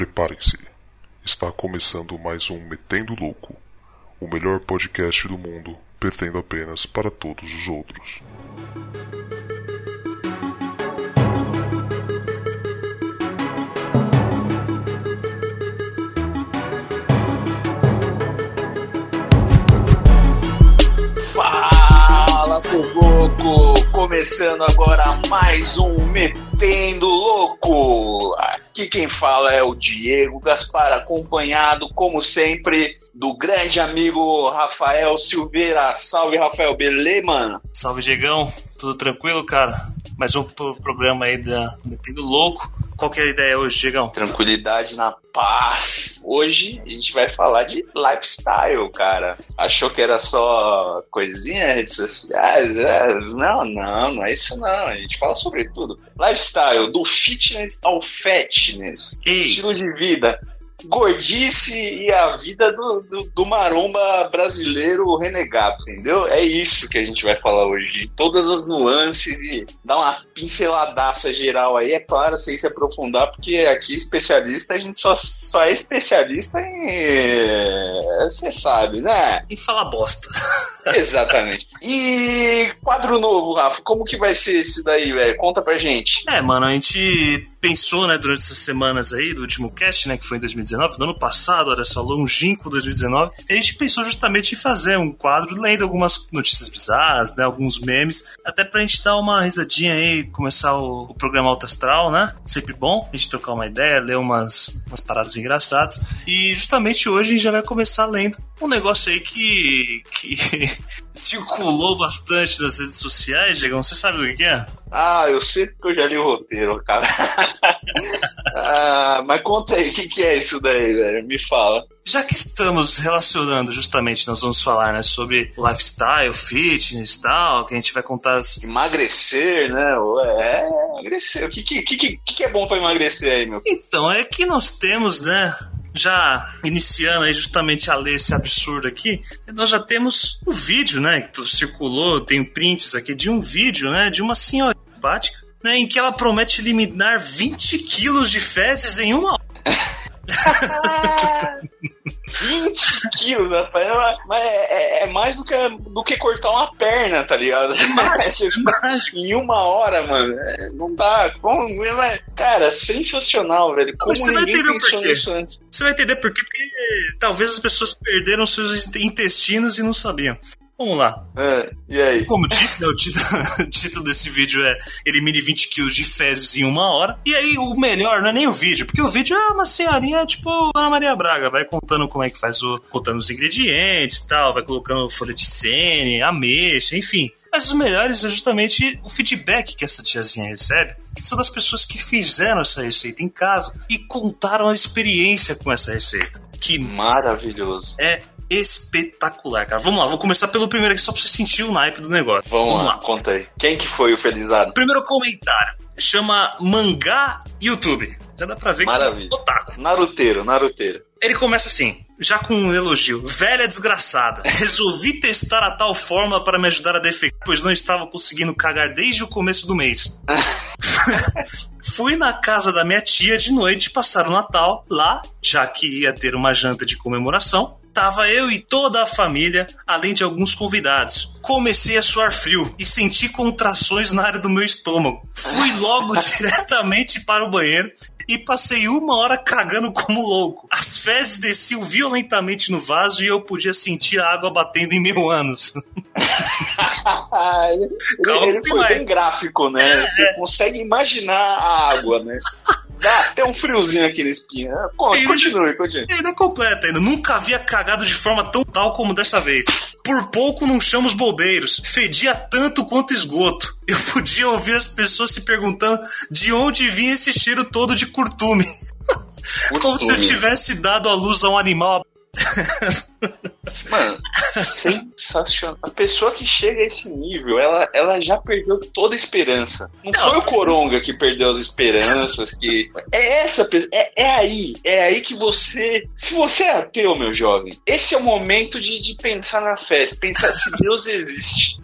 Preparem-se. Está começando mais um Metendo Louco, o melhor podcast do mundo, perdendo apenas para todos os outros. Fala, seus loucos! Começando agora mais um Metendo Louco! Aqui quem fala é o Diego Gaspar, acompanhado, como sempre, do grande amigo Rafael Silveira. Salve, Rafael, beleza, mano? Salve, Diegão. Tudo tranquilo, cara? Mais um pro- programa aí da Metendo Louco. Qual que é a ideia hoje, Diegão? Tranquilidade na paz. Hoje a gente vai falar de lifestyle, cara. Achou que era só coisinha, redes sociais? É, Não, não, não é isso não. A gente fala sobre tudo. Lifestyle, do fitness ao fatness. Ei. Estilo de vida. Gordice e a vida do, do, do maromba brasileiro renegado, entendeu? É isso que a gente vai falar hoje. Todas as nuances e dar uma pinceladaça geral aí. É claro, sem se aprofundar, porque aqui especialista, a gente só, só é especialista em. Você sabe, né? E fala bosta. Exatamente. E quadro novo, Rafa, como que vai ser esse daí, velho? Conta pra gente. É, mano, a gente pensou, né, durante essas semanas aí do último cast, né, que foi em 2019, no ano passado, olha só, longínquo 2019, e a gente pensou justamente em fazer um quadro lendo algumas notícias bizarras, né, alguns memes, até pra gente dar uma risadinha aí, começar o, o programa Alto Astral, né, sempre bom, a gente trocar uma ideia, ler umas, umas paradas engraçadas, e justamente hoje a gente já vai começar lendo um negócio aí que, que circulou bastante nas redes sociais, Diegão, você sabe do que é? Ah, eu sei porque eu já li o roteiro, cara. ah, mas conta aí, o que, que é isso daí, velho? Me fala. Já que estamos relacionando, justamente, nós vamos falar né, sobre lifestyle, fitness e tal, que a gente vai contar as. Emagrecer, né? Ué, É, emagrecer. O que, que, que, que que é bom pra emagrecer aí, meu? Então, é que nós temos, né? Já iniciando aí justamente a ler esse absurdo aqui, nós já temos o vídeo, né? Que tu circulou, tem prints aqui de um vídeo, né? De uma senhora simpática, né? Em que ela promete eliminar 20 quilos de fezes em uma hora. 20 quilos, rapaz. Mas é, é- é mais do que, do que cortar uma perna, tá ligado? Mágico. em uma hora, mano. é, Não dá. Como, cara, sensacional, velho. Como Mas você vai entender nisso antes. Você vai entender por quê, porque talvez as pessoas perderam seus intestinos e não sabiam. Vamos lá. É, e aí? Como disse, né, o título, o título desse vídeo é Elimine 20 quilos de fezes em uma hora. E aí, o melhor não é nem o vídeo, porque o vídeo é uma senhorinha tipo Ana Maria Braga, vai contando como é que faz o. contando os ingredientes e tal, vai colocando folha de sene, ameixa, enfim. Mas os melhores é justamente o feedback que essa tiazinha recebe. Que são das pessoas que fizeram essa receita em casa e contaram a experiência com essa receita. Que Maravilhoso. é espetacular, cara. Vamos lá, vou começar pelo primeiro aqui só pra você sentir o naipe do negócio. Vamos, lá, conta aí. Quem que foi o felizardo? Primeiro comentário. Chama Mangá YouTube. Já dá pra ver Maravilha. que é otaku. Naruteiro, Naruteiro. Ele começa assim, já com um elogio. Velha desgraçada. Resolvi testar a tal fórmula para me ajudar a defecar, pois não estava conseguindo cagar desde o começo do mês. Fui na casa da minha tia de noite passar o Natal. Lá, já que ia ter uma janta de comemoração, tava eu e toda a família, além de alguns convidados. Comecei a suar frio e senti contrações na área do meu estômago. Fui logo diretamente para o banheiro e passei uma hora cagando como louco. As fezes desciam violentamente no vaso e eu podia sentir a água batendo em meu ânus. ele Calma ele foi vai. bem gráfico, né? Você consegue imaginar a água, né? Dá até um friozinho aqui na espinha. Continue, continue. Ainda completa ainda. Nunca havia cagado de forma tão tal como dessa vez. Por pouco não chamo os bobeiros. Fedia tanto quanto esgoto. Eu podia ouvir as pessoas se perguntando de onde vinha esse cheiro todo de curtume. Como se eu tivesse dado à luz a um animal. Mano, sensacional. A pessoa que chega a esse nível, ela, ela já perdeu toda a esperança. Não, Não. foi o Coronga que perdeu as esperanças, que. É essa pessoa. É, é aí. É aí que você. Se você é ateu, meu jovem, esse é o momento de, de pensar na fé, pensar se Deus existe.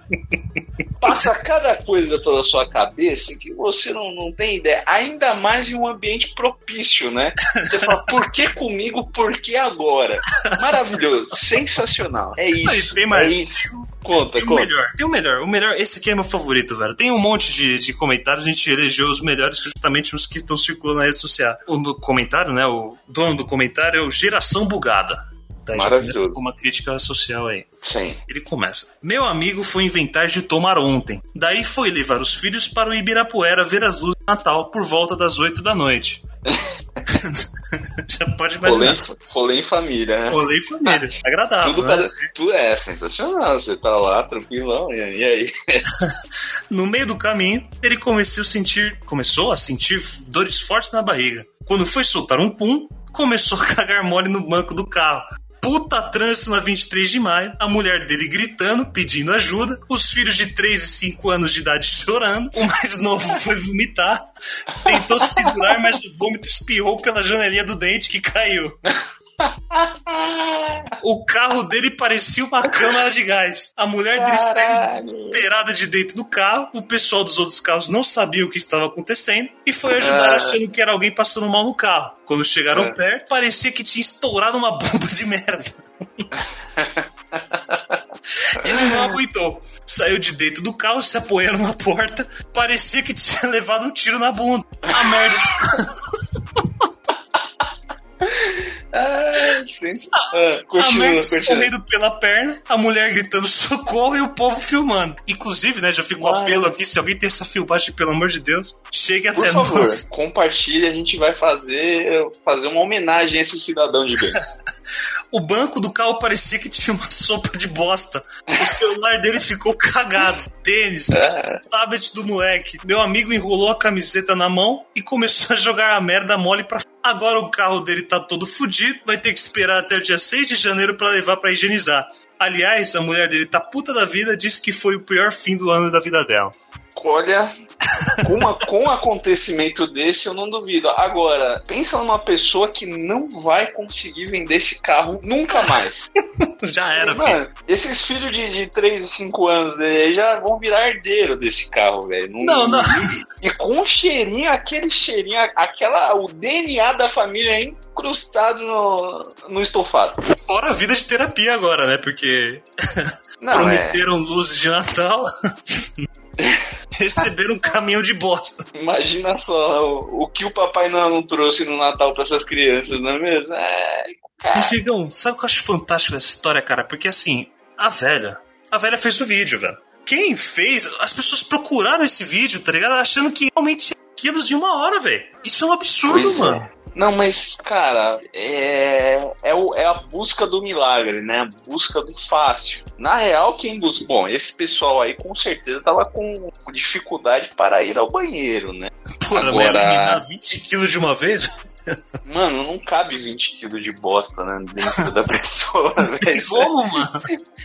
passa cada coisa pela sua cabeça que você não, não tem ideia. Ainda mais em um ambiente propício, né? Você fala, por que comigo? Por que agora? Maravilhoso, sensacional. É isso. tem mais. É isso. Conta, tem o conta. melhor, tem o melhor. O melhor, esse aqui é meu favorito, velho. Tem um monte de, de comentários, a gente elegeu os melhores, justamente os que estão circulando na rede social. O no comentário, né? O dono do comentário é o Geração Bugada. Tá, Maravilhoso. Uma crítica social aí. Sim. Ele começa. Meu amigo foi inventar de tomar ontem. Daí foi levar os filhos para o Ibirapuera ver as luzes de Natal por volta das 8 da noite. Já pode imaginar. rolê em família, né? Rolê em família. Agradável. Tudo, né? para- tudo é sensacional. Você tá lá, tranquilão, e e aí? No meio do caminho, ele começou a sentir, começou a sentir dores fortes na barriga. Quando foi soltar um pum, começou a cagar mole no banco do carro. Puta trânsito na 23 de maio, a mulher dele gritando, pedindo ajuda, os filhos de 3 e 5 anos de idade chorando, o mais novo foi vomitar, tentou segurar, mas o vômito espirrou pela janelinha do dente que caiu. O carro dele parecia uma câmara de gás. A mulher dele estava Caralho. desesperada de dentro do carro. O pessoal dos outros carros não sabia o que estava acontecendo e foi ajudar Ah. achando que era alguém passando mal no carro. Quando chegaram Ah. perto, parecia que tinha estourado uma bomba de merda. Ele não aguentou. Saiu de dentro do carro, se apoiando na porta. Parecia que tinha levado um tiro na bunda. A merda. Ah, ah, A continua, escorrendo pela perna, a mulher gritando socorro e o povo filmando. Inclusive, né, já ficou Mano. apelo aqui, se alguém tem essa filmagem, pelo amor de Deus, chegue Por até favor, nós. compartilhe, a gente vai fazer, fazer uma homenagem a esse cidadão de bem. O banco do carro parecia que tinha uma sopa de bosta. O celular dele ficou cagado. Tênis, É. tablet do moleque. Meu amigo enrolou a camiseta na mão e começou a jogar a merda mole pra. Agora o carro dele tá todo fudido, vai ter que esperar até o dia 6 de janeiro pra levar pra higienizar. Aliás, a mulher dele tá puta da vida, disse que foi o pior fim do ano da vida dela. Olha, com, a- com um acontecimento desse, eu não duvido. Agora, pensa numa pessoa que não vai conseguir vender esse carro nunca mais. Já era, filho. Mano, esses filhos de, de 3 e 5 anos dele já vão virar herdeiro desse carro, velho. Não, não. E com o cheirinho, aquele cheirinho, aquela, o DNA da família incrustado no, no estofado. Fora a vida de terapia agora, né? Porque Não, é. prometeram luzes de Natal. Receberam um caminhão de bosta. Imagina só o, o que o Papai Noel não trouxe no Natal pra essas crianças, não é mesmo? É, cara. Chegão, sabe o que eu acho fantástico dessa história, cara? Porque assim, a velha, a velha fez o vídeo, velho. Quem fez, as pessoas procuraram esse vídeo, tá ligado? Achando que realmente é quilos em uma hora, velho. Isso é um absurdo, Pois é. Não, mas, cara, é, é, o- é a busca do milagre, né? A busca do fácil. Na real, quem busca. Bom, esse pessoal aí com certeza tava com dificuldade para ir ao banheiro, né? Porra, Agora- eliminar 20 quilos de uma vez? Mano, não cabe 20 quilos de bosta, né? Dentro da pessoa, velho. como, mano?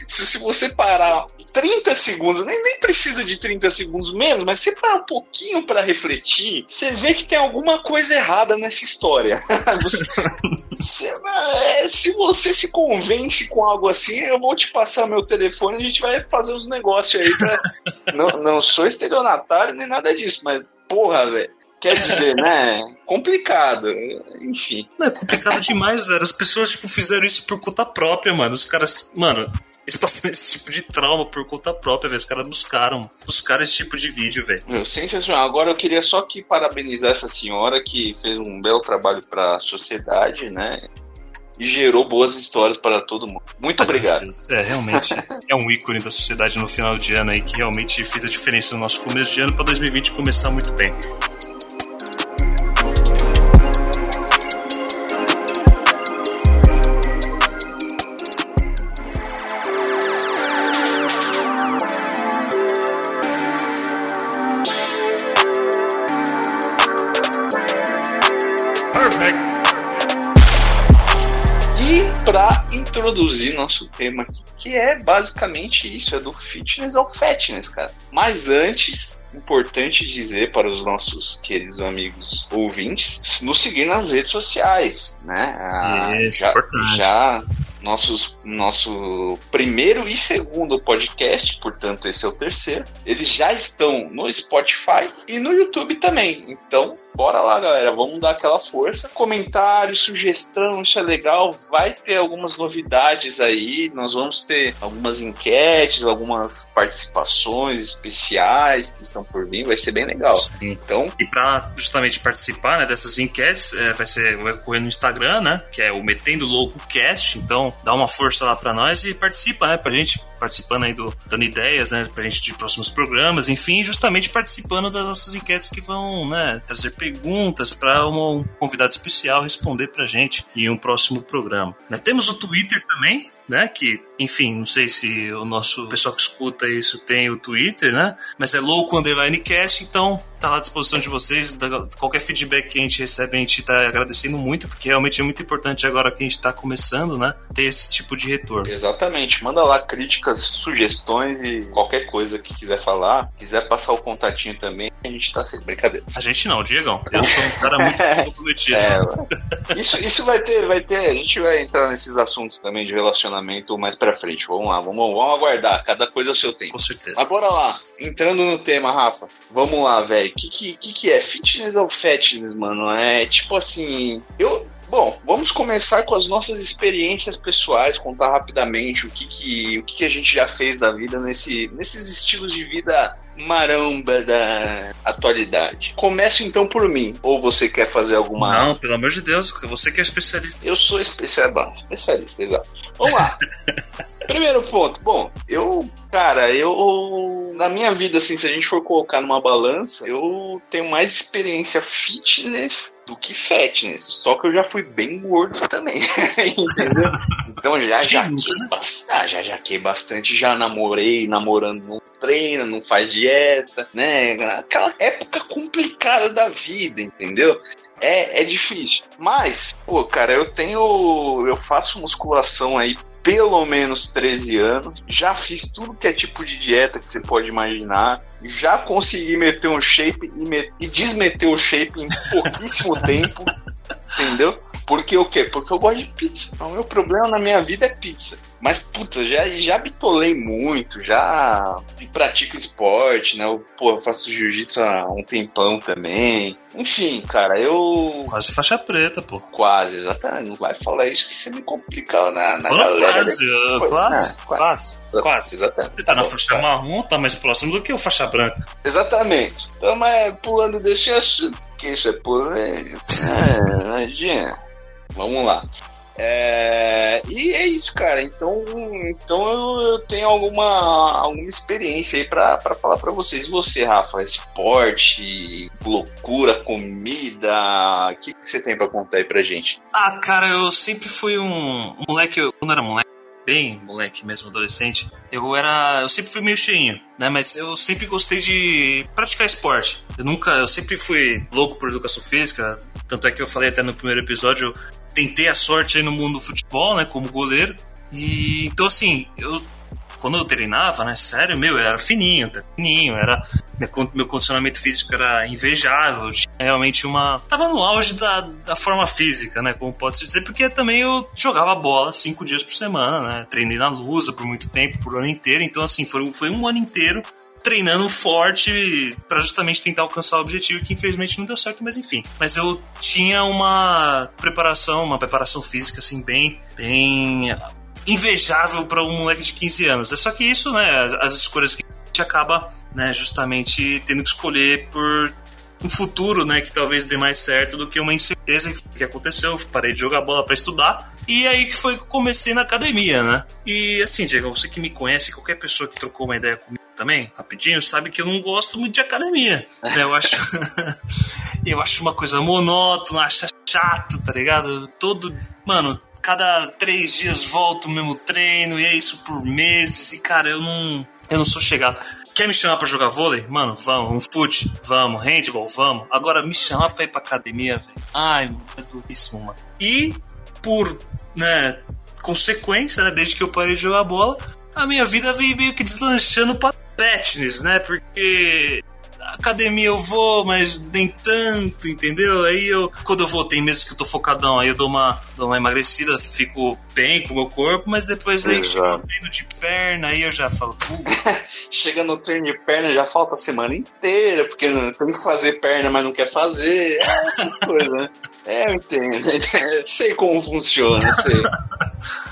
Se, se você parar 30 segundos, nem, nem precisa de 30 segundos menos, mas você parar um pouquinho pra refletir, você vê que tem alguma coisa errada nessa história. Você- você- é, se você se convence com algo assim, eu vou te passar meu telefone e a gente vai fazer os negócios aí. Pra... não, não sou estelionatário nem nada disso, mas porra, velho. Quer dizer, né? Complicado. Enfim. Não, é complicado demais, velho. As pessoas, tipo, fizeram isso por conta própria, mano. Os caras, mano, eles passaram esse tipo de trauma por conta própria, velho. Os caras buscaram, buscaram esse tipo de vídeo, velho. Meu, sensacional. Agora eu queria só que parabenizar essa senhora que fez um belo trabalho para a sociedade, né? E gerou boas histórias para todo mundo. Muito obrigado. É, realmente é um ícone da sociedade no final de ano aí que realmente fez a diferença no nosso começo de ano pra 2020 começar muito bem. Introduzir nosso tema aqui, que é basicamente isso, é do fitness ao fatness, cara. Mas antes, importante dizer para os nossos queridos amigos ouvintes, nos seguir nas redes sociais, né? Ah, já, importante. já nossos, nosso primeiro e segundo podcast, portanto, esse é o terceiro. Eles já estão no Spotify e no YouTube também. Então, bora lá, galera. Vamos dar aquela força. Comentário, sugestão, isso é legal. Vai ter algumas novidades aí. Nós vamos ter algumas enquetes, algumas participações especiais que estão por vir. Vai ser bem legal. Sim. Então, e para justamente participar né, dessas enquetes, é, vai ser vai ocorrer no Instagram, né? Que é o Metendo Louco Cast. Então, dá uma força lá para nós e participa, né? Pra gente participando aí do dando ideias, né, pra gente de próximos programas, enfim, justamente participando das nossas enquetes que vão, né, trazer perguntas para um convidado especial responder pra gente em um próximo programa. Né, temos o Twitter também, né? Que, enfim, não sei se o nosso pessoal que escuta isso tem o Twitter, né? Mas é louco underline cast, então tá lá à disposição de vocês. Qualquer feedback que a gente recebe, a gente tá agradecendo muito, porque realmente é muito importante agora que a gente tá começando, né? Ter esse tipo de retorno. Exatamente. Manda lá críticas, sugestões e qualquer coisa que quiser falar. Quiser passar o contatinho também, a gente tá sem brincadeira. A gente não, Diegão. Eu sou um cara muito comprometido. É, isso, isso vai ter, vai ter. A gente vai entrar nesses assuntos também de relacionamento mais pra frente. Vamos lá, vamos, vamos aguardar. Cada coisa ao seu tempo. Com certeza. Mas bora lá. Entrando no tema, Rafa. Vamos lá, velho. O que, que, que, é? Fitness ou fatness, mano? É tipo assim. Eu, Bom, vamos começar com as nossas experiências pessoais, contar rapidamente o que, que, o que, que a gente já fez da vida nesse, nesses estilos de vida maramba da atualidade. Começo então por mim. Ou você quer fazer alguma. Não, pelo amor de Deus, você que é especialista. Eu sou especialista, especialista, exato. Vamos lá. Primeiro ponto. Bom, eu, cara, eu. Na minha vida, assim, se a gente for colocar numa balança, eu tenho mais experiência fitness do que fatness. Só que eu já fui bem gordo também. entendeu? Então já jaquei né? bastante. Ah, já jaquei bastante, já namorei, namorando não treina, não faz dieta, né? Aquela época complicada da vida, entendeu? É, é difícil. Mas, pô, cara, eu tenho. Eu faço musculação aí pelo menos 13 anos. Já fiz tudo que é tipo de dieta que você pode imaginar. Já consegui meter um shape e, me... e desmeter o shape em pouquíssimo tempo. Entendeu? Porque o quê? Porque eu gosto de pizza. O meu problema na minha vida é pizza. Mas, puta, já, já bitolei muito, já pratico esporte, né? Eu, pô, eu faço jiu-jitsu há um tempão também. Enfim, cara, eu. Quase faixa preta, pô. Quase, exatamente. Não vai falar isso que você me complica na, na galera. Quase, uh, quase, quase, quase, quase. Exatamente. Você tá, tá na bom, faixa cara. marrom, tá mais próximo do que o faixa branca. Exatamente. Então, mas pulando desse assunto, que isso é polêmico. É, imagina. Vamos lá. É, e é isso, cara. Então, então eu, eu tenho alguma, alguma experiência aí pra, pra falar pra vocês. E você, Rafa? Esporte, loucura, comida. O que, que você tem pra contar aí pra gente? Ah, cara, eu sempre fui um moleque. Quando era moleque, bem moleque mesmo, adolescente, eu era. Eu sempre fui meio cheinho, né? Mas eu sempre gostei de praticar esporte. Eu nunca. Eu sempre fui louco por educação física. Tanto é que eu falei até no primeiro episódio, tentei a sorte aí no mundo do futebol, né, como goleiro. E então assim, eu quando eu treinava, né, sério, meu, eu era fininho, tá fininho, era meu condicionamento físico era invejável, realmente uma tava no auge da, da forma física, né, como pode se dizer, porque também eu jogava bola cinco dias por semana, né, treinei na Lusa por muito tempo, por ano inteiro, então assim, foi, foi um ano inteiro treinando forte para justamente tentar alcançar o objetivo que infelizmente não deu certo, mas enfim. Mas eu tinha uma preparação, uma preparação física assim bem, bem invejável para um moleque de 15 anos. É só que isso, né, as escolhas que a gente acaba, né, justamente tendo que escolher por um futuro, né, que talvez dê mais certo do que uma incerteza que aconteceu. Parei de jogar bola para estudar e aí que foi que comecei na academia, né? E assim, Diego, você que me conhece, qualquer pessoa que trocou uma ideia comigo também, rapidinho, sabe que eu não gosto muito de academia. Né? Eu acho eu acho uma coisa monótona, acho chato, tá ligado? Todo, mano, cada três dias volto o mesmo treino e é isso por meses e cara, eu não eu não sou chegado. Quer me chamar pra jogar vôlei? Mano, vamos. Um fute? Vamos. Handball? Vamos. Agora me chamar pra ir pra academia, velho. Ai, é duríssimo, mano. E por, né, consequência, né, desde que eu parei de jogar bola, a minha vida veio meio que deslanchando pra fitness, né? Porque academia eu vou, mas nem tanto, entendeu? Aí eu, quando eu voltei mesmo que eu tô focadão, aí eu dou uma, dou uma emagrecida, fico bem com o meu corpo, mas depois aí chega no treino de perna, aí eu já falo, chega no treino de perna, já falta a semana inteira, porque tem que fazer perna, mas não quer fazer. É essas coisas, né? É, eu entendo. sei como funciona, sei.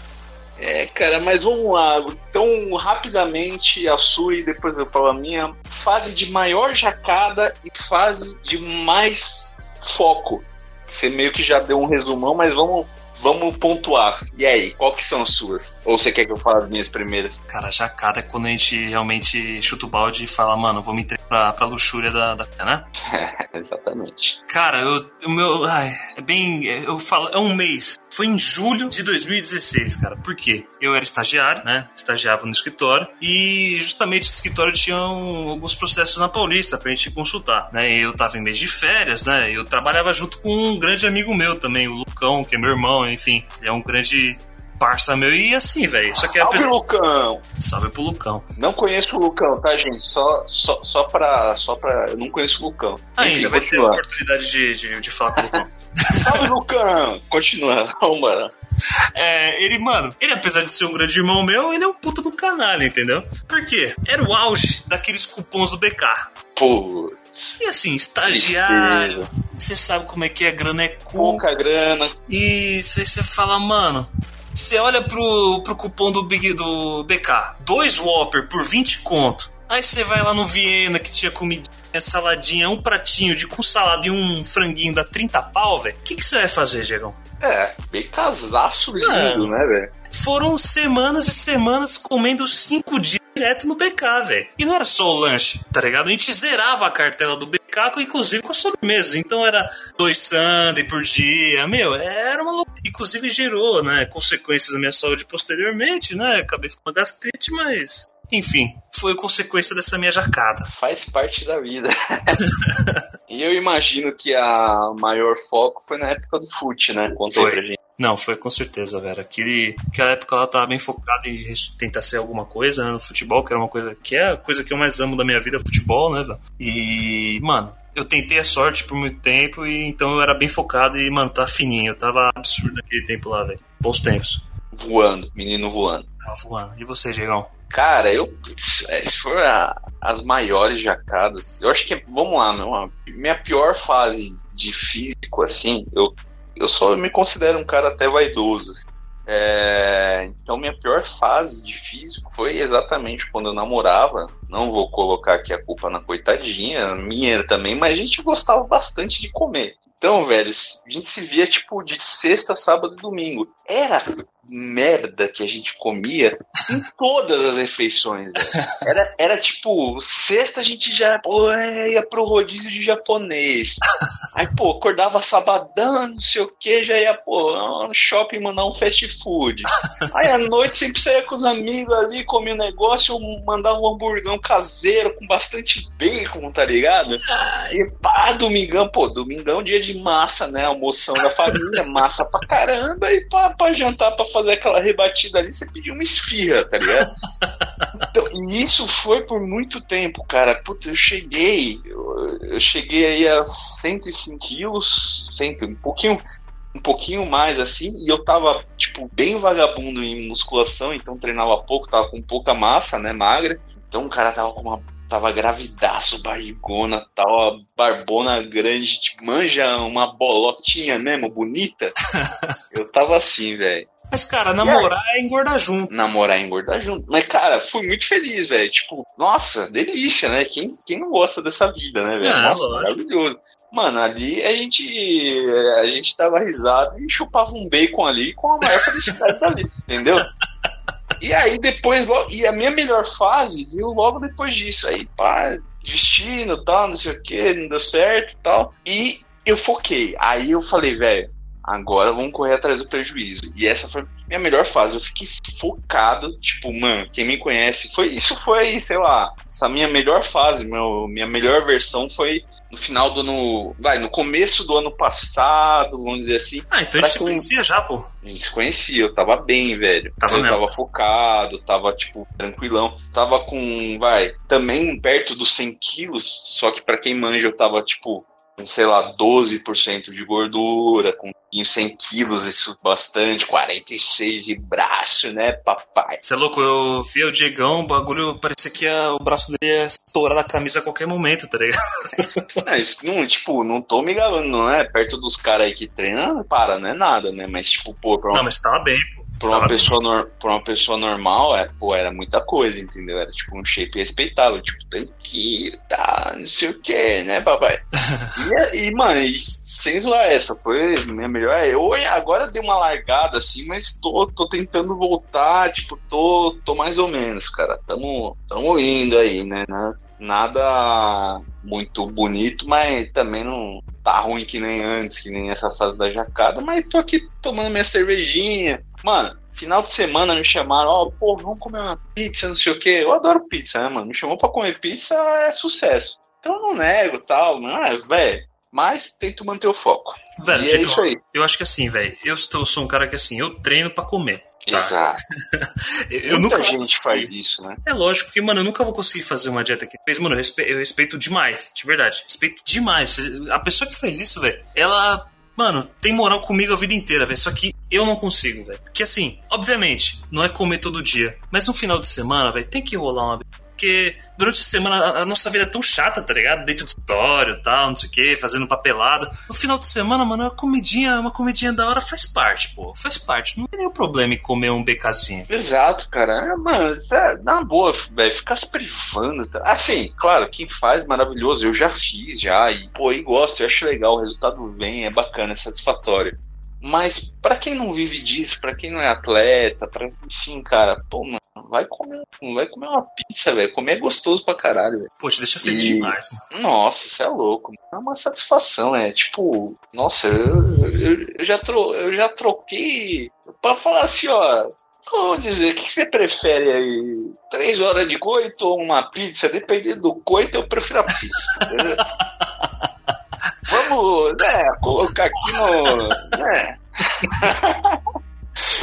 É, cara, mas vamos lá. Então, rapidamente, a sua e depois eu falo a minha. Fase de maior jacada e fase de mais foco. Você meio que já deu um resumão, mas vamos Vamos pontuar. E aí, qual que são as suas? Ou você quer que eu fale as minhas primeiras? Cara, jacada é quando a gente realmente chuta o balde e fala, mano, vou me entregar pra, pra luxúria da, da né? exatamente. Cara, eu, o meu. Ai, é bem. Eu falo, é um mês. Foi em julho de 2016, cara. Por quê? Eu era estagiário, né? Estagiava no escritório. E justamente o escritório tinha alguns processos na Paulista pra gente consultar, né? Eu tava em mês de férias, né? Eu trabalhava junto com um grande amigo meu também, o Lucão, que é meu irmão, enfim. Ele é um grande parça meu e assim, velho. Só que Salve, apesar... Lucão! Salve pro Lucão. Não conheço o Lucão, tá, gente? Só, só, só, pra, só pra. Eu não conheço o Lucão. Ainda Enfim, vai continuar. ter oportunidade de, de, de falar com o Lucão. Salve, Lucão! Continua, vambora. É, ele, mano, ele apesar de ser um grande irmão meu, ele é um puta do canalha, entendeu? Por quê? Era o auge daqueles cupons do BK. Pô. E assim, estagiário, você sabe como é que é, grana é cu. Pouca grana. E você fala, mano, você olha pro, pro cupom do, Big, do BK, dois Whopper por 20 conto. Aí você vai lá no Viena que tinha comidinha, saladinha, um pratinho de com salada e um franguinho da 30 pau, velho. O que você vai fazer, Diegão? É, bem casaço lindo, né, velho? Foram semanas e semanas comendo cinco dias direto no BK, velho. E não era só o lanche, tá ligado? A gente zerava a cartela do BK, inclusive com a sobremesa. Então era dois sundae por dia. Meu, era uma loucura. Inclusive gerou, né, consequências na minha saúde posteriormente, né? Acabei uma gastrite, mas enfim, foi consequência dessa minha jacada. Faz parte da vida. e eu imagino que a maior foco foi na época do fute, né? Conta foi. pra gente. Não, foi com certeza, velho. Aquele, aquela época ela tava bem focada em tentar ser alguma coisa né, no futebol, que era uma coisa que é a coisa que eu mais amo da minha vida, futebol, né, velho? E, mano, eu tentei a sorte por muito tempo e então eu era bem focado e, mano, tá fininho. Eu tava absurdo naquele tempo lá, velho. Bons tempos. Voando, menino voando. Tava voando. E você, Diegão? Cara, eu. É, se for a, as maiores jacadas, eu acho que. Vamos lá, meu, minha pior fase de físico, assim, eu, eu só me considero um cara até vaidoso. Assim. É, então, minha pior fase de físico foi exatamente quando eu namorava. Não vou colocar aqui a culpa na coitadinha, minha também, mas a gente gostava bastante de comer. Então, velho, a gente se via tipo de sexta, sábado e domingo. Era merda que a gente comia em todas as refeições. Era, era tipo, sexta a gente já pô, é, ia pro rodízio de japonês. Aí, pô, acordava sabadão, não sei o que, já ia, pô, no shopping mandar um fast food. Aí à noite sempre saía com os amigos ali, comia um negócio, mandava um hamburgão caseiro com bastante bacon, tá ligado? E pá, domingão, pô, domingão dia de massa, né? Almoção da família, massa pra caramba, e pá, pra jantar, pra fazer fazer aquela rebatida ali, você pediu uma esfirra, tá ligado? Então, e isso foi por muito tempo, cara. Puta, eu cheguei, eu, eu cheguei aí a 105 quilos, sempre, um pouquinho, um pouquinho mais assim, e eu tava, tipo, bem vagabundo em musculação, então treinava pouco, tava com pouca massa, né, magra. Então o cara tava com uma tava gravidaço, barrigona, tal, barbona grande, tipo, manja uma bolotinha mesmo, bonita. eu tava assim, velho. Mas, cara, namorar é engordar junto. Namorar é engordar junto. Mas, cara, fui muito feliz, velho. Tipo, nossa, delícia, né? Quem, quem não gosta dessa vida, né, velho? Nossa, lógico. maravilhoso. Mano, ali a gente a gente dava risada e chupava um bacon ali com a maior felicidade dali, entendeu? E aí depois, e a minha melhor fase viu logo depois disso. Aí, pá, destino tal, não sei o que, não deu certo tal. E eu foquei. Aí eu falei, velho, agora vamos correr atrás do prejuízo. E essa foi minha melhor fase. Eu fiquei focado, tipo, mano, quem me conhece, foi isso foi, sei lá, essa minha melhor fase, meu, minha melhor versão foi no final do ano. Vai, no começo do ano passado, vamos dizer assim. Ah, então a gente se conhecia já, pô. A gente se conhecia, eu tava bem, velho. Tava eu mesmo. tava focado, tava, tipo, tranquilão. Tava com, vai, também perto dos 100 quilos, só que pra quem manja eu tava, tipo, com, sei lá, 12% de gordura, com 100 quilos, isso bastante, 46 de braço, né, papai? Você é louco, eu vi o Diegão, o bagulho parecia que ia- o braço dele ia estourar da camisa a qualquer momento, tá ligado? Não, isso não, tipo, não tô me gabando, não é? Perto dos caras aí que treinam, para, não é nada, né? Mas, tipo, pô, pra uma Não, mas tava bem, pô. Pra uma, pessoa nor- pra uma pessoa normal, é, pô, era muita coisa, entendeu? Era tipo um shape respeitável, tipo, que tá, não sei o que, né, papai? e, e, mano, e sem zoar essa, foi minha melhor. Eu agora dei uma largada assim, mas tô, tô tentando voltar, tipo, tô, tô mais ou menos, cara. Tamo, tamo indo aí, né? Na- Nada muito bonito, mas também não tá ruim que nem antes, que nem essa fase da jacada, mas tô aqui tomando minha cervejinha. Mano, final de semana me chamaram, ó, pô, vamos comer uma pizza, não sei o quê. Eu adoro pizza, né, mano? Me chamou pra comer pizza, é sucesso. Então eu não nego tal, não é, velho. Mas tento manter o foco. Velho, é isso aí. eu acho que assim, velho, eu sou sou um cara que assim, eu treino pra comer. Tá. Exato. Eu, Muita nunca gente faz isso, né? É lógico, porque, mano, eu nunca vou conseguir fazer uma dieta que fez. Mano, eu respe- eu respeito demais, de verdade. Respeito demais. A pessoa que fez isso, velho, ela. Mano, tem moral comigo a vida inteira, velho. Só que eu não consigo, velho. Porque assim, obviamente, não é comer todo dia. Mas no final de semana, velho, tem que rolar uma. Porque durante a semana a- nossa vida é tão chata, tá ligado? Dentro do escritório e tal, não sei o que, fazendo papelada. No final de semana, mano, uma comidinha, uma comidinha da hora faz parte, pô. Faz parte. Não tem nenhum problema em comer um becazinho. Exato, cara. É, mano, é, na boa, velho, ficar se privando. tá? Assim, claro, quem faz, maravilhoso. Eu já fiz, já. E, pô, e gosto, eu acho legal. O resultado vem, é bacana, é satisfatório. Mas pra quem não vive disso, pra quem não é atleta, pra, enfim, cara, pô, mano, vai comer, vai comer uma pizza, velho. Comer é gostoso pra caralho, velho. Pô, te deixa feliz E- demais, mano. Nossa, isso é louco. É uma satisfação, é tipo, nossa, eu, eu, eu já, tro, eu já troquei pra falar assim, ó. Vou dizer, o que você prefere aí? Três horas de coito ou uma pizza? Dependendo do coito, eu prefiro a pizza. Vamos, né, colocar aqui no. Né,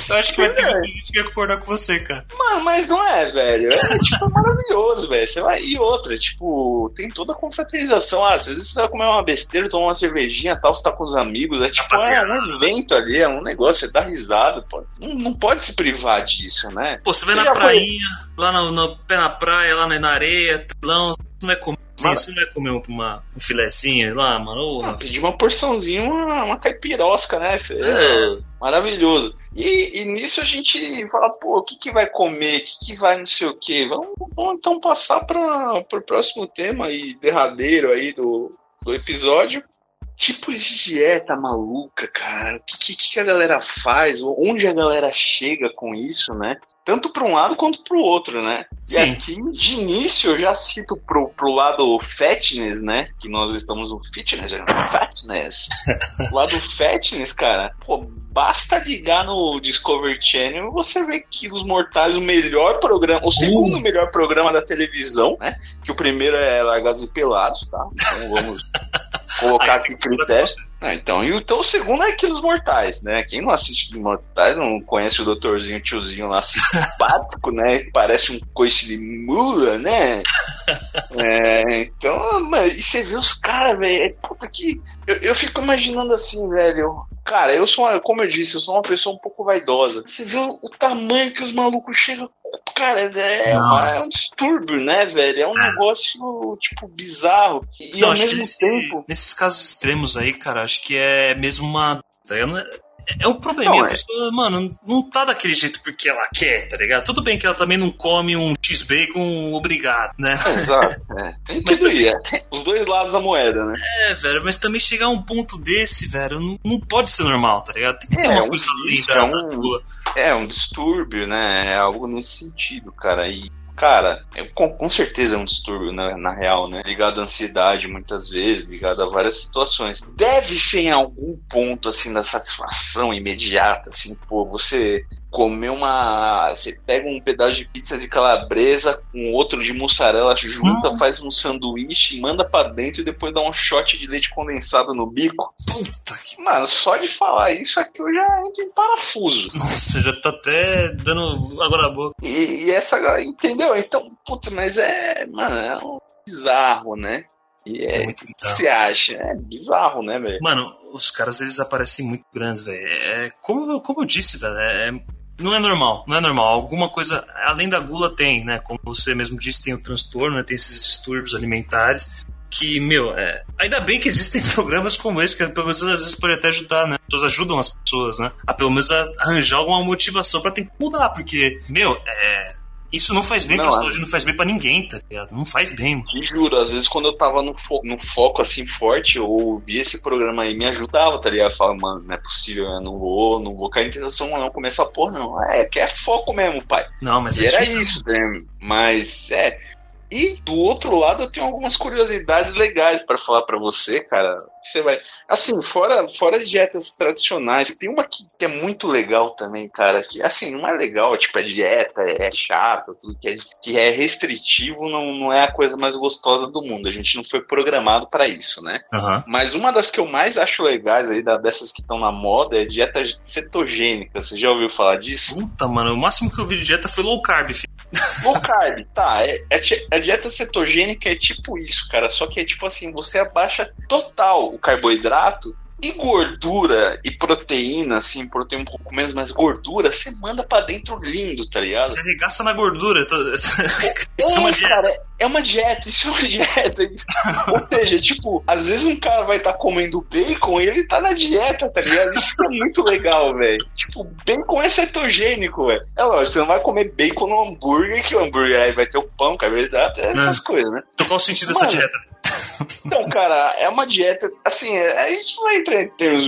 Eu acho que vai ter É. muita gente que concordar com você, cara. Mano, mas não é, velho. É, tipo, maravilhoso, velho. Você vai... E outra, tipo, tem toda a confraternização. Ah, às vezes você vai comer uma besteira, tomar uma cervejinha tal, você tá com os amigos. É tipo, é Rapaziada. um evento ali, é um negócio, você dá risada, pô. Não, não pode se privar disso, né? Pô, você vai Você na já foi- prainha, lá no, no pé na praia, lá na, na areia, telão, você não vai comer. Sim, você não vai comer uma, um filezinho lá, mano. Ô, Ah, pedir uma porçãozinha, uma, uma caipirosca, né? Fê? É. Maravilhoso. E, e nisso a gente fala, pô, o que, que vai comer? O que, que vai não sei o quê? Vamos, vamos então passar para o próximo tema e derradeiro aí do, do episódio. Tipos de dieta maluca, cara. O que, que, que a galera faz? Onde a galera chega com isso, né? Tanto para um lado quanto para o outro, né? E Sim. aqui, de início, eu já cito pro, pro lado fatness, né? Que nós estamos no fitness, né? fatness. o lado fatness, cara, pô, basta ligar no Discovery Channel e você vê Quilos Mortais, o melhor programa, o segundo melhor programa da televisão, né? Que o primeiro é Largados e Pelados, tá? Então vamos colocar Aí, aqui critério. Ah, então, e então o segundo é Quilos Mortais, né? Quem não assiste Quilos Mortais não conhece o doutorzinho, tiozinho lá simpático, né? Parece um coice de mula, né? É, então, mano, e você vê os caras, velho, é puta que. Eu, eu fico imaginando assim, velho. Cara, eu sou, uma, como eu disse, eu sou uma pessoa um pouco vaidosa. Você vê o, o tamanho que os malucos chegam. Cara, é, Não. uma- é um distúrbio, né, velho? É um negócio, tipo, bizarro. E Não, ao mesmo nesse- tempo. Nesses casos extremos aí, cara, acho que é mesmo uma. tá? É- É um problema. Não, a é. pessoa, mano, não tá daquele jeito porque ela quer, tá ligado? Tudo bem que ela também não come um X-Bacon obrigado, né? Exato. É, tem tudo isso. é, os dois lados da moeda, né? É, velho, mas também chegar a um ponto desse, velho, não, não pode ser normal, tá ligado? Tem que ter É, uma um coisa linda é na um- tua. É um distúrbio, né? É algo nesse sentido, cara. E cara, é, com, com certeza é um distúrbio na, na real, né? Ligado à ansiedade, muitas vezes, ligado a várias situações. Deve ser em algum ponto, assim, da satisfação imediata, assim, pô, você comer uma. Você pega um pedaço de pizza de calabresa com outro de mussarela, junta, hum. faz um sanduíche, manda para dentro e depois dá um shot de leite condensado no bico. Puta que. Mano, só de falar isso aqui eu já entro em parafuso. Nossa, já tá até dando água na boca. E, e essa. Entendeu? Então, puta, mas é. Mano, é um bizarro, né? E é, é o que você acha? É bizarro, né, velho? Mano, os caras eles aparecem muito grandes, velho. É, como, como eu disse, velho, é, não é normal, não é normal. Alguma coisa, além da gula, tem, né? Como você mesmo disse, tem o transtorno, né? tem esses distúrbios alimentares. Que, meu, é... ainda bem que existem programas como esse, que pelo menos às vezes pode até ajudar, né? As pessoas ajudam as pessoas, né? A pelo menos a arranjar alguma motivação para tentar mudar, porque, meu, é isso não faz bem não, pra saúde, não faz bem pra ninguém, tá ligado? Não faz bem. Te juro, às vezes quando eu tava no, fo no foco assim forte, eu vi esse programa aí, me ajudava, tá ligado? Falava, mano, não é possível, eu não vou, não vou cair em tentação, não, começar a porra, não. É, que é foco mesmo, pai. Não, mas e é era isso, né? Mas, é, e do outro lado eu tenho algumas curiosidades legais para falar para você, cara. Você vai, assim, fora fora as dietas tradicionais, tem uma que, que, é muito legal também, cara, que assim, não é legal, tipo, é dieta, é chato, tudo que é, que é restritivo, não, não é a coisa mais gostosa do mundo. A gente não foi programado para isso, né? Uhum. Mas uma das que eu mais acho legais aí, da, dessas que estão na moda, é dieta cetogênica. Você já ouviu falar disso? Puta, mano, o máximo que eu vi de dieta foi low carb, filho. Low carb, tá. É, é, a dieta cetogênica é tipo isso, cara. Só que é tipo assim, você abaixa total o carboidrato e gordura e proteína, assim, proteína um pouco menos, mas gordura, você manda para dentro lindo, tá ligado? Você arregaça na gordura. Tá... É, é, uma cara, é uma dieta, isso é uma dieta. Ou seja, tipo, às vezes um cara vai estar tá comendo bacon e ele tá na dieta, tá ligado? Isso é muito legal, velho. Tipo, bacon é cetogênico, velho. É lógico, você não vai comer bacon no hambúrguer, que o hambúrguer aí vai ter o pão, carboidrato, essas é. coisas, né? Então qual o sentido Mano, dessa dieta? Então, cara, é uma dieta, assim, a gente vai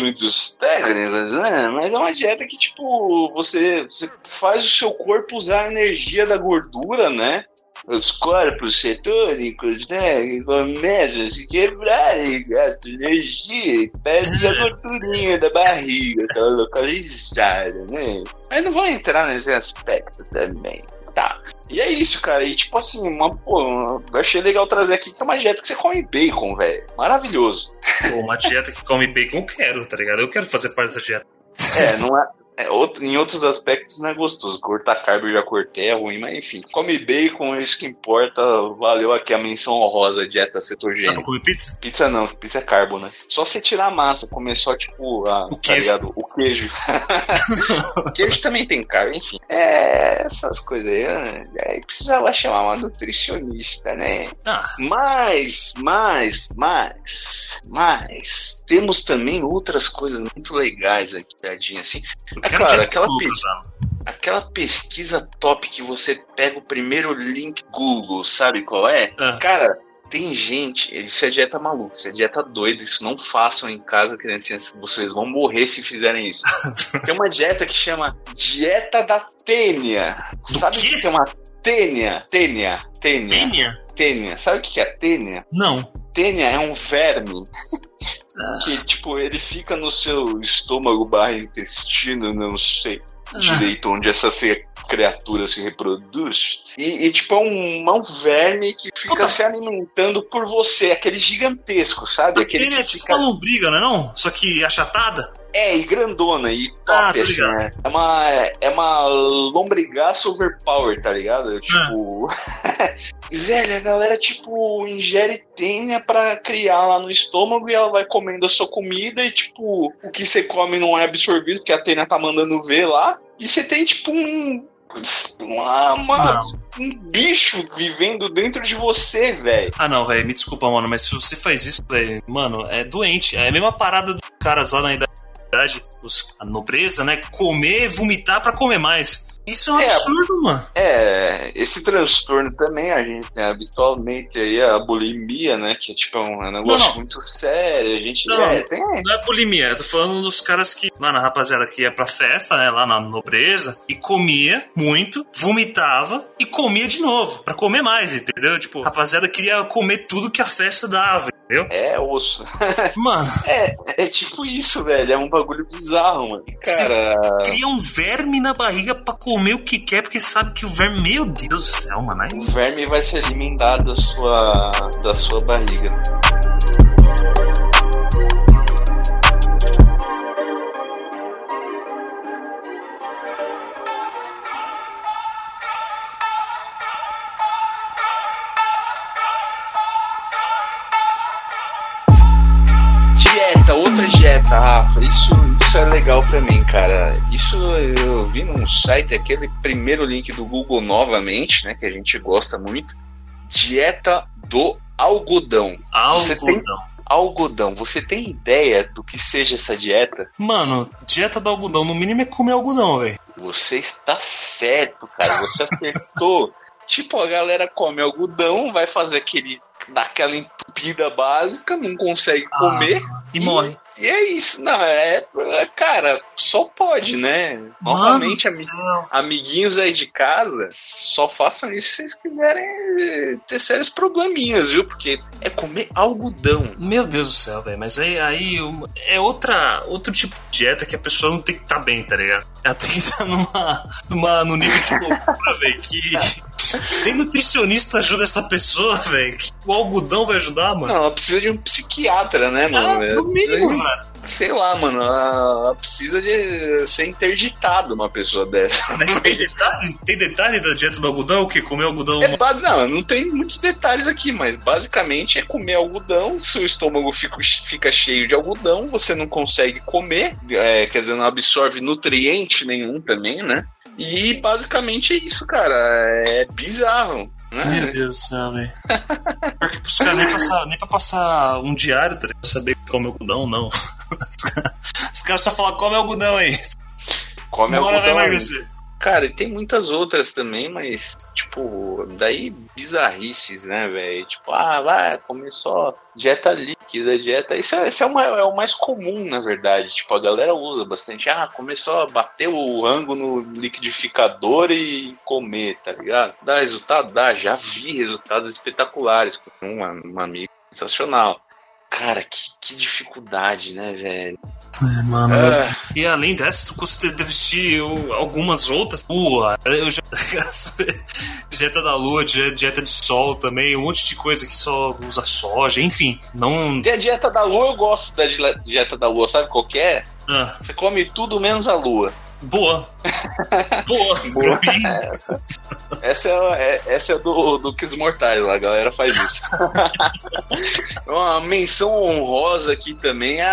muito técnicos, né? Mas é uma dieta que, tipo, você, você faz o seu corpo usar a energia da gordura, né? Os corpos cetônicos, né? Começam a se quebrarem, gastam energia e perde a gordurinha da barriga, tá localizada, né? Mas não vou entrar nesse aspecto também. Tá. E é isso, cara. E tipo assim, uma, pô, eu achei legal trazer aqui que é uma dieta que você come bacon, velho. Maravilhoso. Pô, uma dieta que come bacon eu quero, tá ligado? Eu quero fazer parte dessa dieta. É, não é, é, outro, em outros aspectos não é gostoso. Cortar carbo já cortei, é ruim, mas enfim. Come bacon, é isso que importa. Valeu aqui a menção honrosa, dieta cetogênica. Dá pra comer pizza? Pizza não, pizza é carbo, né? Só você tirar a massa, comer só, tipo, a, o tá queijo. Ligado? O queijo. o queijo também tem carbo, enfim. É, essas coisas aí. Né? Aí precisava chamar uma nutricionista, né? Ah. Mas, mas, mas, mas, temos também outras coisas muito legais aqui, tadinha, assim. É claro, aquela, pes... aquela pesquisa top que você pega o primeiro link Google, sabe qual é? Ah. Cara, tem gente, isso é dieta maluca, isso é dieta doida, isso não façam em casa, criancinhas, vocês vão morrer se fizerem isso. tem uma dieta que chama Dieta da Tênia. Do Sabe o que é uma tênia? Tênia, tênia. Tênia? Tênia. Sabe o que é tênia? Não. Tênia é um verme que, tipo, ele fica no seu estômago barra intestino, não sei ah. direito onde essa criatura se reproduz. E, e tipo, é um, é um verme que fica Puta. se alimentando por você, aquele gigantesco, sabe? Aquele ele é tipo fica... uma lombriga, não é não? Só que achatada? É, e grandona, e top, ah, assim, né? É uma, é uma lombrigaça overpower, tá ligado? Ah. Tipo. Velho, a galera, tipo, ingere tênia pra criar lá no estômago e ela vai comendo a sua comida e, tipo, o que você come não é absorvido, porque a tênia tá mandando ver lá. E você tem, tipo, um. Uma, uma um bicho vivendo dentro de você, velho. Ah, não, velho, me desculpa, mano, mas se você faz isso, velho, mano, é doente. É a mesma parada dos caras lá na idade, os, a nobreza, né? Comer, vomitar para comer mais. Isso é um absurdo, mano. É, esse transtorno também a gente tem habitualmente aí a bulimia, né? Que é tipo um, um negócio Não, não. muito sério. A gente Não, é, tem. Não é bulimia, eu tô falando dos caras que, lá na rapaziada que ia pra festa, né, lá na nobreza, e comia muito, vomitava e comia de novo, pra comer mais, entendeu? Tipo, a rapaziada queria comer tudo que a festa dava, É osso. Mano, É, é tipo isso, velho. É um bagulho bizarro, mano. Cara, cria um verme na barriga pra comer o que quer, porque sabe que o verme, meu Deus do céu, mano, aí... o verme vai se alimentar da sua, da sua barriga. Dieta, Rafa. Isso, isso é legal também, cara. Isso eu vi num site, aquele primeiro link do Google novamente, né? Que a gente gosta muito. Dieta do algodão. Você tem Algodão. algodão. Você tem ideia do que seja essa dieta? Mano, dieta do algodão, no mínimo é comer algodão, velho. Você está certo, cara. Você acertou. tipo, a galera come algodão, vai fazer aquele. daquela entupida básica, não consegue comer. E morre. E é isso, não, é, é, Cara, só pode, né? Novamente, ami- amiguinhos aí de casa, só façam isso se vocês quiserem eh, ter sérios probleminhas, viu? Porque é comer algodão. Meu Deus do céu, velho. Mas aí, aí é outra, outro tipo de dieta que a pessoa não tem que estar bem, tá ligado? Ela tem que estar numa, numa, no nível de loucura, velho. Que nem nutricionista ajuda essa pessoa, velho. O algodão vai ajudar, mano. Não, ela precisa de um psiquiatra, né, Ah, mano? Ela no mínimo, de- velho. Sei lá, mano, ela, precisa de ser interditada uma pessoa dessa. Mas tem detalhe, tem detalhe da dieta do algodão? O que? Comer algodão. É, não, não tem muitos detalhes aqui, mas basicamente é comer algodão, seu estômago fica, fica cheio de algodão, você não consegue comer, é, quer dizer, não absorve nutriente nenhum também, né? E basicamente é isso, cara. É bizarro. Meu Né? Deus do céu, velho. Pior que pros caras nem, passar- nem pra passar um diário, tá ligado? Pra saber que come algodão, não. Os caras só falam, come algodão aí. Come Uma hora vai algodão. emagrecer. Cara, e tem muitas outras também, mas, tipo, daí bizarrices, né, velho? Tipo, ah, vai comer só dieta líquida, dieta. Isso, é, isso é, uma- é o mais comum, na verdade. Tipo, a galera usa bastante. Ah, comer só bater o rango no liquidificador e comer, tá ligado? Dá resultado? Dá. Já vi resultados espetaculares com uma amiga sensacional. Cara, que, que dificuldade, né, velho? É, mano. Ah, E além dessa, tu existir o- algumas outras. Lua, eu já. dieta da lua, di- dieta de sol também, um monte de coisa que só usa soja, enfim. Não. e a dieta da lua, eu gosto da di- dieta da lua, sabe qual que é? Ah, Você come tudo menos a lua. Boa. Boa. Boa. Mim, Essa, essa é, é- essa é do, do Kiss Mortais lá, a galera faz isso. Uma menção honrosa aqui também é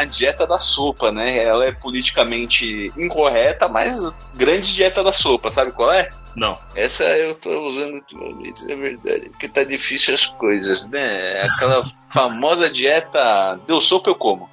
a dieta da sopa, né? Ela é politicamente incorreta, mas grande dieta da sopa, sabe qual é? Não. Essa eu tô usando ultimamente, é verdade. Porque tá difícil as coisas, né? Aquela famosa dieta deu sopa eu como.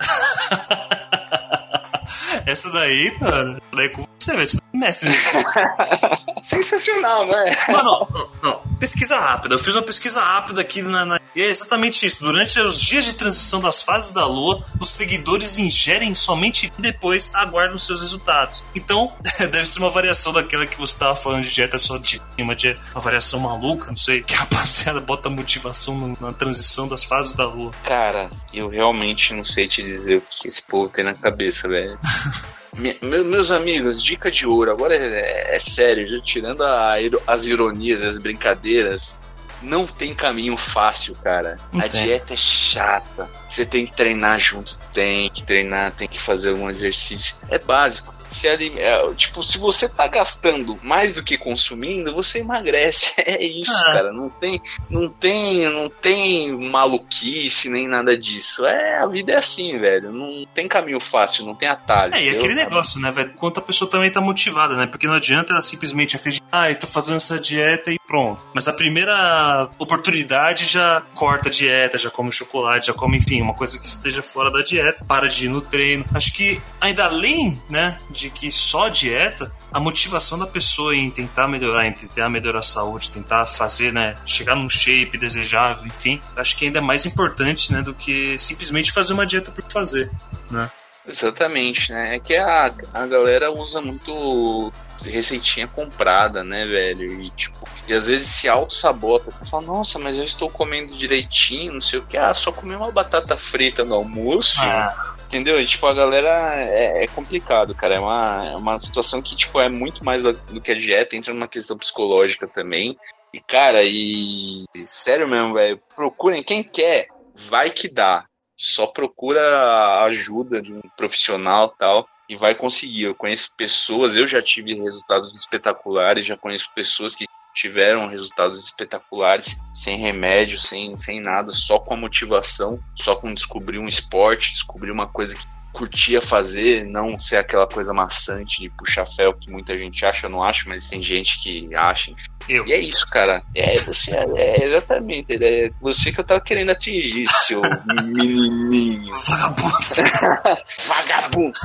Essa daí, mano, daí com você, velho. Você é mestre. Sensacional, né? Não, não, não, não. Pesquisa rápida. Eu fiz uma pesquisa rápida aqui na, na- E é exatamente isso. Durante os dias de transição das fases da lua, os seguidores ingerem somente e depois aguardam seus resultados. Então, deve ser uma variação daquela que você tava falando de dieta só de uma, dieta, uma variação maluca, não sei, que a rapaziada bota motivação no- na transição das fases da lua. Cara, eu realmente não sei te dizer o que esse povo tem na cabeça, velho. Me- meu- meus amigos, dica de ouro, agora é, é sério, já tirando a as ironias, as brincadeiras, não tem caminho fácil, cara. A dieta é chata. Você tem que treinar junto, tem que treinar, tem que fazer um exercício. É básico. Se é, tipo, se você tá gastando mais do que consumindo, você emagrece. É isso, Ah. cara. Não tem, não tem, não tem maluquice nem nada disso. É, a vida é assim, velho. Não tem caminho fácil, não tem atalho. É, e aquele negócio, né, velho? Quanto a pessoa também tá motivada, né? Porque não adianta ela simplesmente acreditar ah, eu tô fazendo essa dieta e pronto. Mas a primeira oportunidade já corta a dieta, já come chocolate, já come, enfim, uma coisa que esteja fora da dieta, para de ir no treino. Acho que ainda além, né, de que só dieta, a motivação da pessoa em tentar melhorar, em tentar melhorar a saúde, tentar fazer, né, chegar num shape desejável, enfim, acho que ainda é mais importante, né, do que simplesmente fazer uma dieta por fazer, né? Exatamente, né? É que a, a galera usa muito receitinha comprada, né, velho? E tipo, e às vezes se auto-sabota. Fala, nossa, mas eu estou comendo direitinho, não sei o que. Ah, só comi uma batata frita no almoço. Ah. Entendeu? E, tipo, a galera é, é, complicado, cara. É uma, é uma situação que, tipo, é muito mais do, do que a dieta, entra numa questão psicológica também. E, cara, e sério mesmo, velho, procurem quem quer, vai que dá. Só procura ajuda de um profissional tal e vai conseguir. Eu conheço pessoas, eu já tive resultados espetaculares, já conheço pessoas que tiveram resultados espetaculares sem remédio, sem, sem nada, só com a motivação, só com descobrir um esporte, descobrir uma coisa que curtia fazer, não ser aquela coisa maçante de puxar ferro que muita gente acha, eu não acho, mas tem gente que acha, enfim. Eu. E é isso, cara. É, você é, é exatamente. É você que eu tava querendo atingir, seu menininho. Vagabundo. Vagabundo.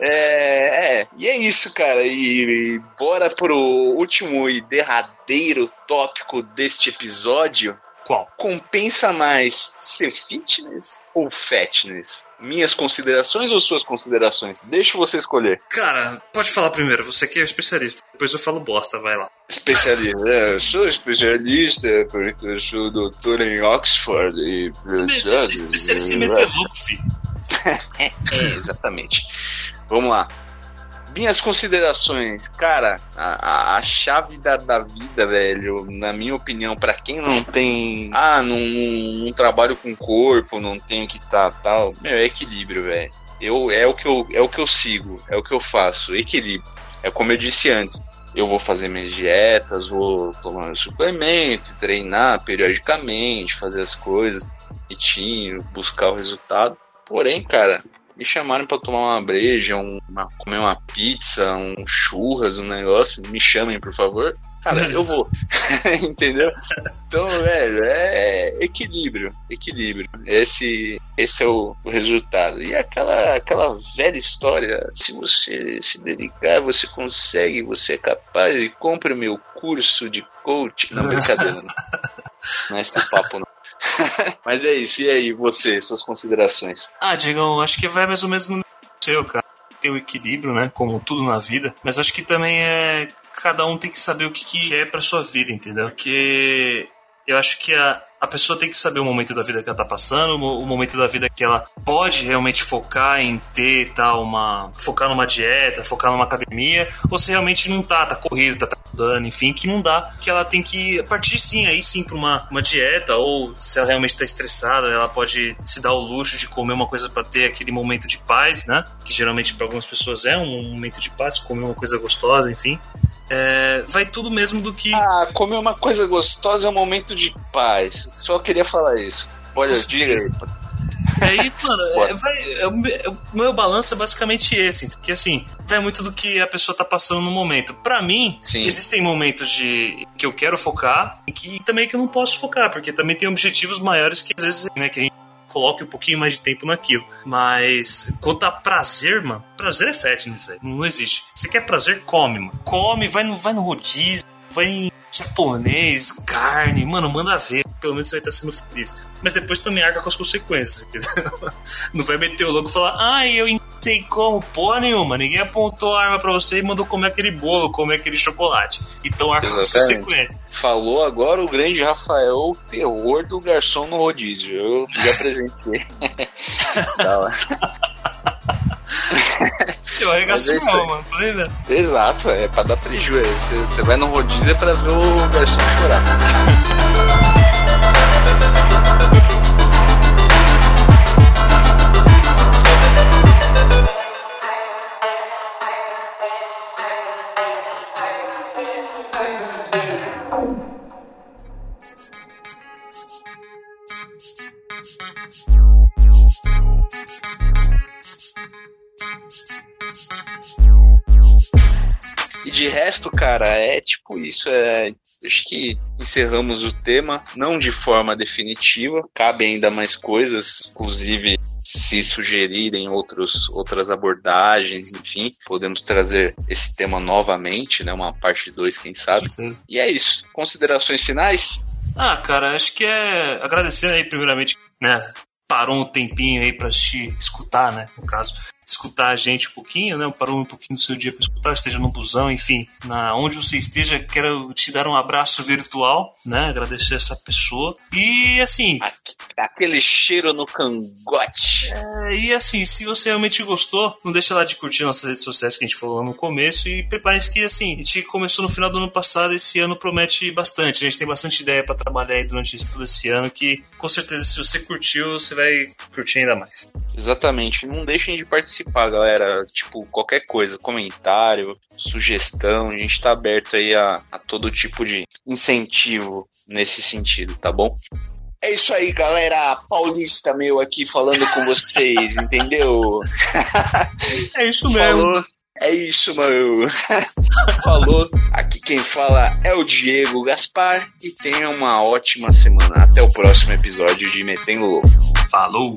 É, é, e é isso, cara. E, e bora pro último e derradeiro tópico deste episódio qual? Compensa mais ser fitness ou fatness? Minhas considerações ou suas considerações? Deixa você escolher. Cara, pode falar primeiro, você que é especialista. Depois eu falo bosta, vai lá. Especialista, é, eu sou especialista porque eu sou doutor em Oxford e. É especialista em meter louco, filho. é, exatamente. Vamos lá. Minhas considerações, cara, a, a chave da, da vida, velho, na minha opinião, para quem não tem. Ah, não, trabalho com corpo, não tenho que tá tal. Meu, é equilíbrio, velho. Eu, é, o que eu, é o que eu sigo, é o que eu faço. Equilíbrio. É como eu disse antes. Eu vou fazer minhas dietas, vou tomar suplemento, treinar periodicamente, fazer as coisas, bonitinho, buscar o resultado. Porém, cara, me chamaram para tomar uma breja, um, uma, comer uma pizza, um churras, um negócio, me chamem, por favor. Cara, eu vou. Entendeu? Então, velho, é equilíbrio. Equilíbrio. Esse, esse é o, o, resultado. E aquela, aquela velha história: se você se dedicar, você consegue, você é capaz, e compre meu curso de coach. Não, brincadeira. Não, não é esse papo, não. Mas é isso, e aí, você, suas considerações? Ah, Diego, acho que vai mais ou menos no seu, cara. Ter o equilíbrio, né? Como tudo na vida. Mas acho que também é. Cada um tem que saber o que, que é pra sua vida, entendeu? Porque eu acho que a, a pessoa tem que saber o momento da vida que ela tá passando, o momento da vida que ela pode realmente focar em ter tal, uma. focar numa dieta, focar numa academia, ou se realmente não tá, tá corrido, tá, tá dando, enfim, que não dá, que ela tem que partir sim, aí sim pra uma, uma dieta, ou se ela realmente tá estressada, ela pode se dar o luxo de comer uma coisa para ter aquele momento de paz, né? Que geralmente para algumas pessoas é um momento de paz, comer uma coisa gostosa, enfim. É, vai tudo mesmo do que. Ah, comer uma coisa gostosa é um momento de paz. Só queria falar isso. Olha, diga aí. Aí, mano, é, vai, é, o meu balanço é basicamente esse. Que assim, vai muito do que a pessoa tá passando no momento. Para mim, Sim. existem momentos de que eu quero focar e que também que eu não posso focar, porque também tem objetivos maiores que às vezes, né, que a gente coloque um pouquinho mais de tempo naquilo. Mas quanto a prazer, mano, prazer é fitness, velho. Não existe. Você quer prazer, come, mano. Come, vai no, vai no rodízio, vai em japonês, carne, mano, manda ver. Pelo menos você vai estar sendo feliz. Mas depois também arca com as consequências, entendeu? Não vai meter o louco e falar, ai, eu não sei como, porra nenhuma. Ninguém apontou a arma pra você e mandou comer aquele bolo, comer aquele chocolate. Então arca com as consequências. Falou agora o grande Rafael, o terror do garçom no rodízio. Eu já apresentei. Eu arregaço é mal, mano. Exato, é pra dar prejuízo. Você vai no rodízio é pra ver o garçom chorar. Resto, cara, é tipo isso. É, acho que encerramos o tema, não de forma definitiva. Cabe ainda mais coisas, inclusive se sugerirem outros, outras abordagens, enfim, podemos trazer esse tema novamente, né? Uma parte 2, quem sabe. E é isso. Considerações finais? Ah, cara, acho que é agradecer aí, primeiramente, né? Parou um tempinho aí pra te escutar, né? No caso escutar a gente um pouquinho, né? Parou um pouquinho do seu dia para escutar, esteja no busão, enfim, na onde você esteja, quero te dar um abraço virtual, né? Agradecer essa pessoa. E assim. Aquele cheiro no cangote. É, e assim, se você realmente gostou, não deixa lá de curtir nossas redes sociais que a gente falou no começo. E prepare-se que assim, a gente começou no final do ano passado, esse ano promete bastante. A gente tem bastante ideia para trabalhar aí durante todo esse ano que com certeza se você curtiu, você vai curtir ainda mais. Exatamente. Não deixem de participar, galera. Tipo, qualquer coisa, comentário, sugestão, a gente tá aberto aí a, a todo tipo de incentivo nesse sentido, tá bom? É isso aí, galera. Paulista meu aqui falando com vocês, entendeu? É isso mesmo. Falou. É isso, meu. Falou. Aqui quem fala é o Diego Gaspar e tenha uma ótima semana. Até o próximo episódio de Metendo Louco. Falou.